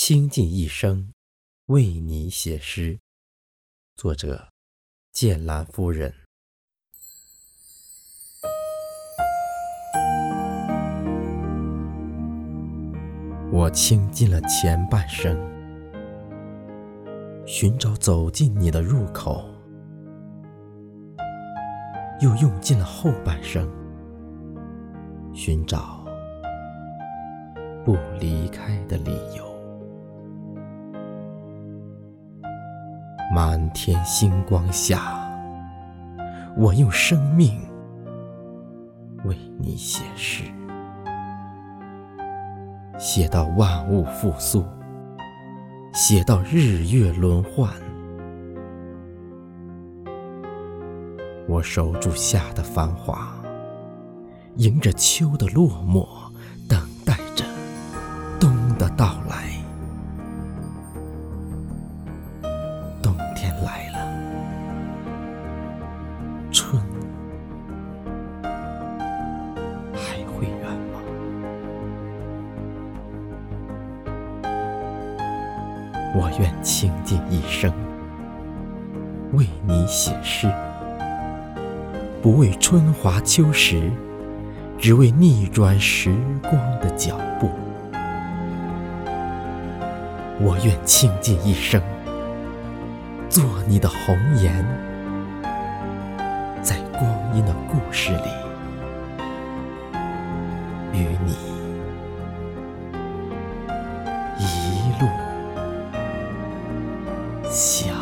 倾尽一生为你写诗。作者：剑兰夫人。我倾尽了前半生，寻找走进你的入口，又用尽了后半生，寻找不离开的理由。满天星光下，我用生命为你写诗。写到万物复苏，写到日月轮换，我守住夏的繁华，迎着秋的落寞，春还会远吗？我愿倾尽一生为你写诗，不为春华秋实，只为逆转时光的脚步。我愿倾尽一生做你的红颜，光阴的故事里与你一路。相。